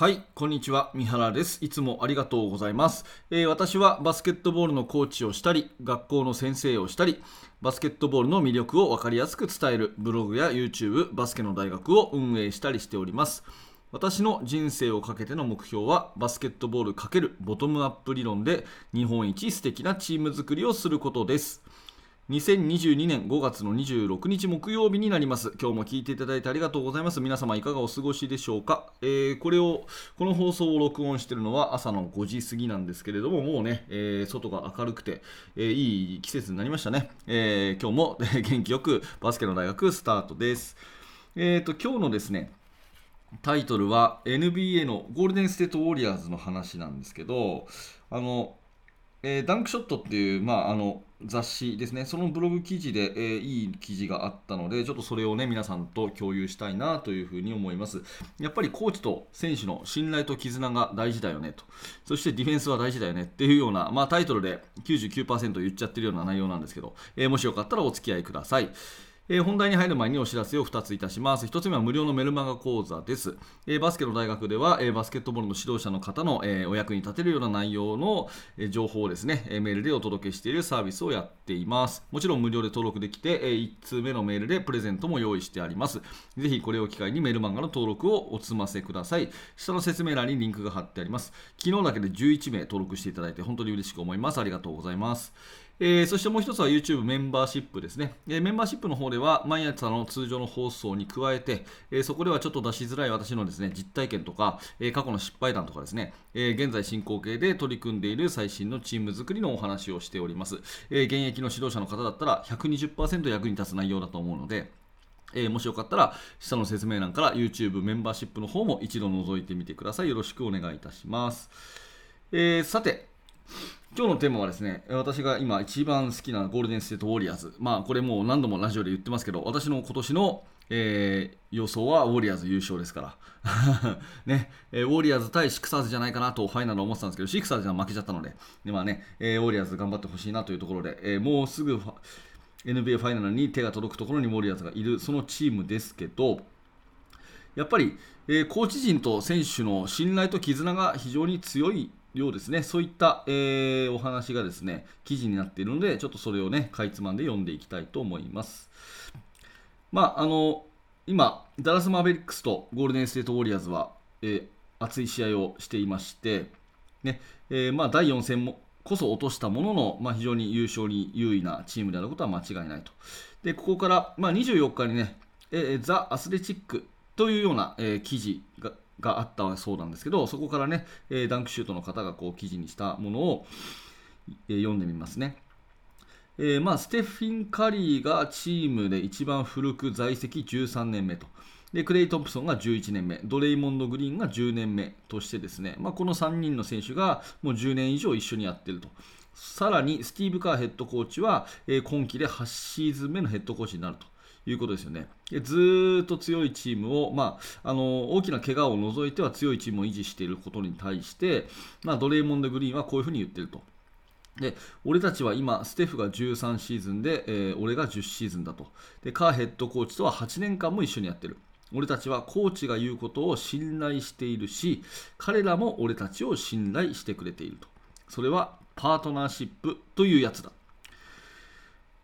はい、こんにちは。三原です。いつもありがとうございます、えー私はバスケットボールのコーチをしたり、学校の先生をしたり、バスケットボールの魅力を分かりやすく伝えるブログや YouTube、バスケの大学を運営したりしております。私の人生をかけての目標はバスケットボール×ボトムアップ理論で日本一素敵なチーム作りをすることです。2022年5月の26日木曜日になります。今日も聞いていただいてありがとうございます。皆様いかがお過ごしでしょうか、えーこれを、この放送を録音しているのは朝の5時過ぎなんですけれども、もうね、えー外が明るくて、えーいい季節になりましたね。え今日も 元気よくバスケの大学スタートです。えっ、と、今日のですね、タイトルは NBA のゴールデンステートウォリアーズの話なんですけど、あの、えーダンクショットっていう、まあ、あの雑誌ですね、そのブログ記事で、えーいい記事があったので、ちょっとそれをね、皆さんと共有したいなというふうに思います。やっぱりコーチと選手の信頼と絆が大事だよねと、そしてディフェンスは大事だよねっていうような、まあ、タイトルで99%言っちゃってるような内容なんですけど、えーもしよかったらお付き合いください。えー本題に入る前にお知らせを2ついたします。1つ目は無料のメルマガ講座です。えーバスケの大学では、えーバスケットボールの指導者の方の、えお役に立てるような内容の、え情報をですね、えメールでお届けしているサービスをやっています。もちろん無料で登録できて、え1通目のメールでプレゼントも用意してあります。ぜひこれを機会にメルマガの登録をお済ませください。下の説明欄にリンクが貼ってあります。昨日だけで11名登録していただいて本当に嬉しく思います。ありがとうございます。えーそしてもう一つは YouTube メンバーシップですね、えーメンバーシップの方では毎朝の通常の放送に加えて、えーそこではちょっと出しづらい私のですね実体験とか、え過去の失敗談とかですね、え現在進行形で取り組んでいる最新のチーム作りのお話をしております、え現役の指導者の方だったら120%役に立つ内容だと思うのでえーもしよかったら下の説明欄から YouTube メンバーシップの方も一度覗いてみてください。よろしくお願いいたします、えーさて今日のテーマはですね、私が今一番好きなゴールデンステートウォリアーズ。まあこれもう何度もラジオで言ってますけど、私の今年の、えー予想はウォリアーズ優勝ですから。ね、えーウォリアーズ対シクサーズじゃないかなとファイナル思ってたんですけど、シクサーズは負けちゃったので、でまあね、えーウォリアーズ頑張ってほしいなというところで、えーもうすぐ NBA ファイナルに手が届くところにウォリアーズがいる、そのチームですけど、やっぱり、えーコーチ陣と選手の信頼と絆が非常に強いようですね。そういった、えーお話がですね、記事になっているので、ちょっとそれをね、かいつまんで読んでいきたいと思います。まあ、あの、今、ダラス・マーベリックスとゴールデン・ステート・ウォリアーズは、えー熱い試合をしていまして、ねえーまあ、第4戦もこそ落としたものの、まあ、非常に優勝に優位なチームであることは間違いないと。で、ここから、まあ、24日にね、えーザ・アスレチックというような、えー記事ががあったそうなんですけど、そこからね、えーダンクシュートの方がこう記事にしたものを、えー読んでみますね。えーまあ、ステフィン・カリーがチームで一番古く在籍13年目と。でクレイ・トンプソンが11年目、ドレイモンド・グリーンが10年目としてですね、まあ、この3人の選手がもう10年以上一緒にやっていると。さらにスティーブ・カーヘッドコーチは、えー今季で8シーズン目のヘッドコーチになると。いうことですよねでずっと強いチームを、まあ、あの大きな怪我を除いては強いチームを維持していることに対して、まあ、ドレイモンド・グリーンはこういうふうに言っていると。で俺たちは今、ステフが13シーズンで、えー俺が10シーズンだとで。カーヘッドコーチとは8年間も一緒にやっている。俺たちはコーチが言うことを信頼しているし、彼らも俺たちを信頼してくれていると。それはパートナーシップというやつだ。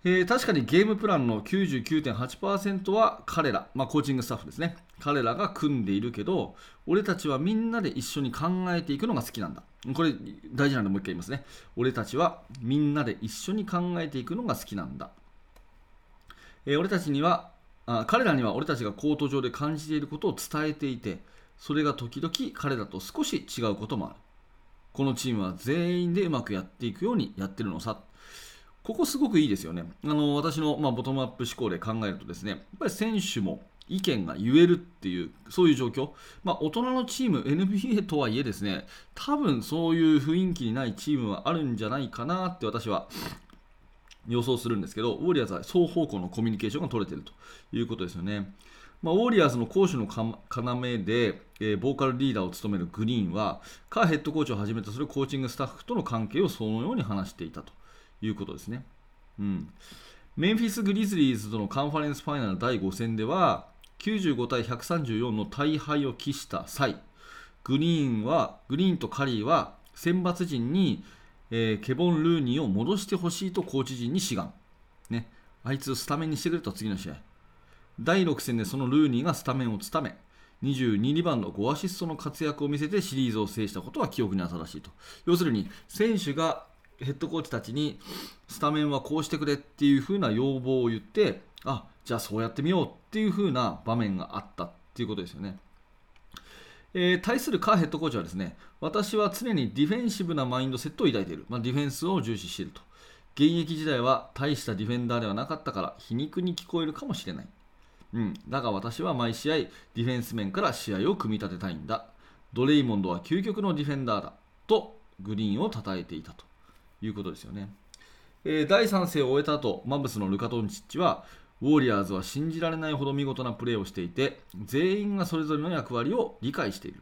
えー確かにゲームプランの99.8%は彼ら、まあ、コーチングスタッフですね。彼らが組んでいるけど、俺たちはみんなで一緒に考えていくのが好きなんだ。これ大事なんでもう一回言いますね。俺たちはみんなで一緒に考えていくのが好きなんだ。えー俺たちにはあ、彼らには俺たちがコート上で感じていることを伝えていて、それが時々彼らと少し違うこともある。このチームは全員でうまくやっていくようにやってるのさ。ここすごくいいですよね。あの私の、まあ、ボトムアップ思考で考えるとですね、やっぱり選手も意見が言えるっていう、そういう状況。まあ、大人のチーム、NBA とはいえですね、多分そういう雰囲気にないチームはあるんじゃないかなって私は予想するんですけど、ウォリアーズは双方向のコミュニケーションが取れているということですよね。まあ、ウォリアーズの攻守の要で、えーボーカルリーダーを務めるグリーンは、カーヘッドコーチをはじめとするコーチングスタッフとの関係をそのように話していたということですね。うん、メンフィス・グリズリーズとのカンファレンスファイナル第5戦では、95対134の大敗を喫した際、グリーンはグリーンとカリーは選抜陣に、えー、ケボン・ルーニーを戻してほしいとコーチ陣に志願、ね、あいつをスタメンにしてくれと次の試合。第6戦でそのルーニーがスタメンを務め22リバウンド5アシストの活躍を見せてシリーズを制したことは記憶に新しいと。要するに選手がヘッドコーチたちにスタメンはこうしてくれっていう風な要望を言ってあじゃあそうやってみようっていう風な場面があったっていうことですよね。えー、対するカーヘッドコーチはですね私は常にディフェンシブなマインドセットを抱いている、まあ、ディフェンスを重視していると。現役時代は大したディフェンダーではなかったから皮肉に聞こえるかもしれない。うん、だが私は毎試合ディフェンス面から試合を組み立てたいんだ。ドレイモンドは究極のディフェンダーだ。とグリーンを称えていたと。いうことですよね、えー、第3戦を終えた後マブスのルカ・トンチッチはウォーリアーズは信じられないほど見事なプレーをしていて全員がそれぞれの役割を理解している。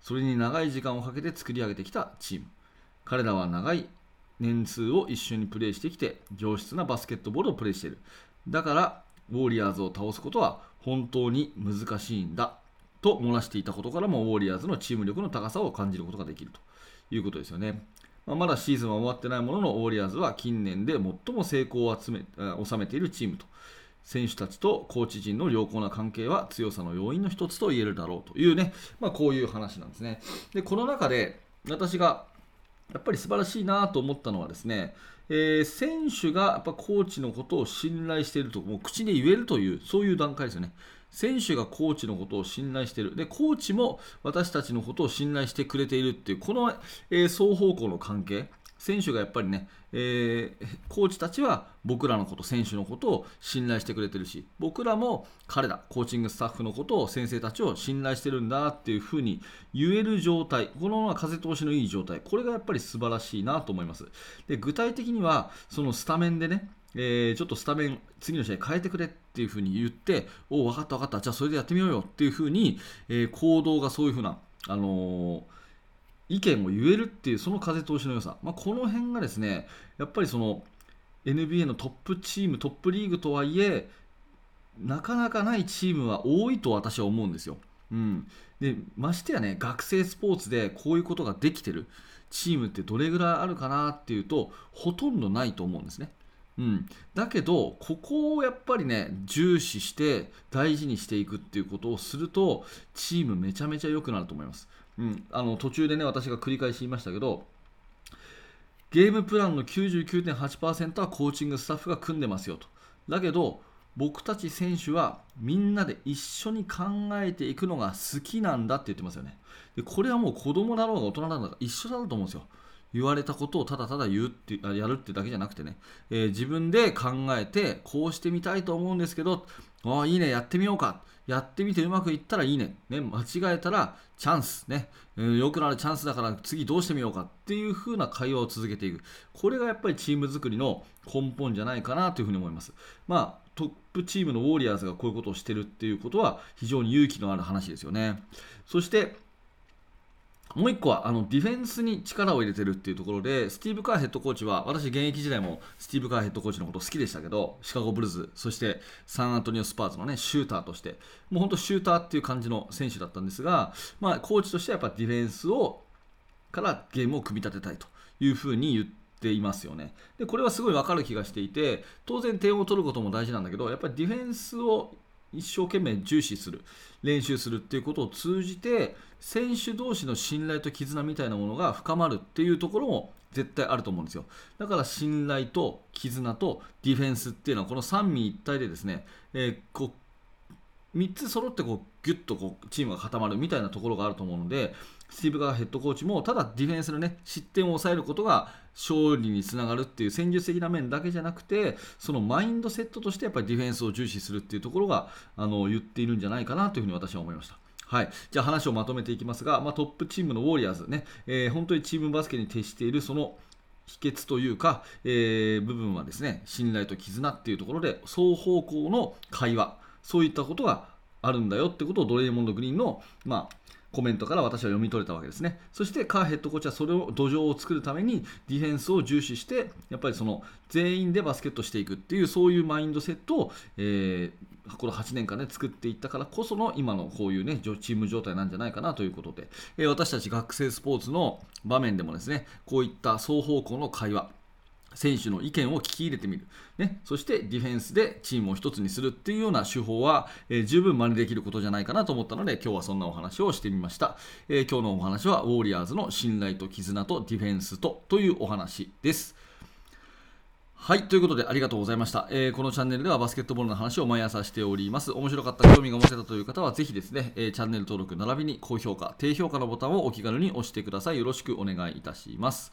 それに長い時間をかけて作り上げてきたチーム。彼らは長い年数を一緒にプレーしてきて上質なバスケットボールをプレーしている。だからウォーリアーズを倒すことは本当に難しいんだと漏らしていたことからもウォーリアーズのチーム力の高さを感じることができるということですよね。まあ、まだシーズンは終わってないもののウォーリアーズは近年で最も成功を集め収めているチームと選手たちとコーチ陣の良好な関係は強さの要因の一つと言えるだろうというね、まあ、こういう話なんですね。でこの中で私がやっぱり素晴らしいなと思ったのはですね、えー、選手がやっぱコーチのことを信頼していると、もう口で言えるという、そういう段階ですよね。選手がコーチのことを信頼している。で、コーチも私たちのことを信頼してくれているっていう、この、えー、双方向の関係。選手がやっぱりね、えー、コーチたちは僕らのこと、選手のことを信頼してくれてるし、僕らも彼ら、コーチングスタッフのことを、先生たちを信頼してるんだっていうふうに言える状態、このまま風通しのいい状態、これがやっぱり素晴らしいなと思います。で具体的には、そのスタメンでね、えー、ちょっとスタメン、次の試合変えてくれっていうふうに言って、おお、分かった分かった、じゃあそれでやってみようよっていうふうに、えー、行動がそういうふうな、あのー意見を言えるっていうその風通しの良さ、まあ、この辺がですねやっぱりその NBA のトップチームトップリーグとはいえなかなかないチームは多いと私は思うんですよ。うん、でましてやね学生スポーツでこういうことができてるチームってどれぐらいあるかなっていうとほとんどないと思うんですね。うん、だけどここをやっぱりね重視して大事にしていくっていうことをするとチームめちゃめちゃ良くなると思います。うん、あの途中でね私が繰り返し言いましたけどゲームプランの99.8%はコーチングスタッフが組んでますよと。だけど僕たち選手はみんなで一緒に考えていくのが好きなんだって言ってますよね。でこれはもう子供だろうが大人だろうが一緒だと思うんですよ。言われたことをただただ言うってやるってだけじゃなくてね、えー、自分で考えてこうしてみたいと思うんですけどああいいねやってみようかやってみてうまくいったらいいね。ね間違えたらチャンス。ね。良くなるチャンスだから次どうしてみようかっていう風な会話を続けていく。これがやっぱりチーム作りの根本じゃないかなというふうに思います。まあ、トップチームのウォーリアーズがこういうことをしてるっていうことは非常に勇気のある話ですよね。そして、もう1個はあのディフェンスに力を入れてるっていうところで、スティーブ・カーヘッドコーチは、私、現役時代もスティーブ・カーヘッドコーチのこと好きでしたけど、シカゴ・ブルーズ、そしてサンアントニオ・スパーズの、ね、シューターとして、もう本当、シューターっていう感じの選手だったんですが、まあ、コーチとしてはやっぱディフェンスをからゲームを組み立てたいというふうに言って、いますよね。でこれはすごい分かる気がしていて当然点を取ることも大事なんだけどやっぱりディフェンスを一生懸命重視する練習するっていうことを通じて選手同士の信頼と絆みたいなものが深まるっていうところも絶対あると思うんですよ。だから信頼と絆とディフェンスっていうのはこの三位一体でですね、えー、こう3つ揃ってこうギュッとこうチームが固まるみたいなところがあると思うのでスティーブ・ガーヘッドコーチもただディフェンスの、ね、失点を抑えることが勝利につながるっていう戦術的な面だけじゃなくてそのマインドセットとしてやっぱりディフェンスを重視するっていうところがあの言っているんじゃないかなというふうに私は思いました。はい、じゃあ話をまとめていきますが、まあ、トップチームのウォリアーズね、えー、本当にチームバスケに徹しているその秘訣というか、えー、部分はですね信頼と絆っていうところで双方向の会話そういったことがあるんだよってことをドレイモンド・グリーンの、まあコメントから私は読み取れたわけですね。そしてカーヘッドコーチはそれを土壌を作るためにディフェンスを重視してやっぱりその全員でバスケットしていくっていうそういうマインドセットを、えー、この8年間ね作っていったからこその今のこういうねチーム状態なんじゃないかなということで、えー、私たち学生スポーツの場面でもですねこういった双方向の会話選手の意見を聞き入れてみる、ね、そしてディフェンスでチームを一つにするっていうような手法は、えー、十分真似できることじゃないかなと思ったので今日はそんなお話をしてみました、えー、今日のお話はウォーリアーズの信頼と絆とディフェンスとというお話ですはい。ということで、ありがとうございました。えー、このチャンネルではバスケットボールの話を毎朝しております。面白かった、興味が持てたという方は、ぜひですね、えー、チャンネル登録並びに高評価、低評価のボタンをお気軽に押してください。よろしくお願いいたします。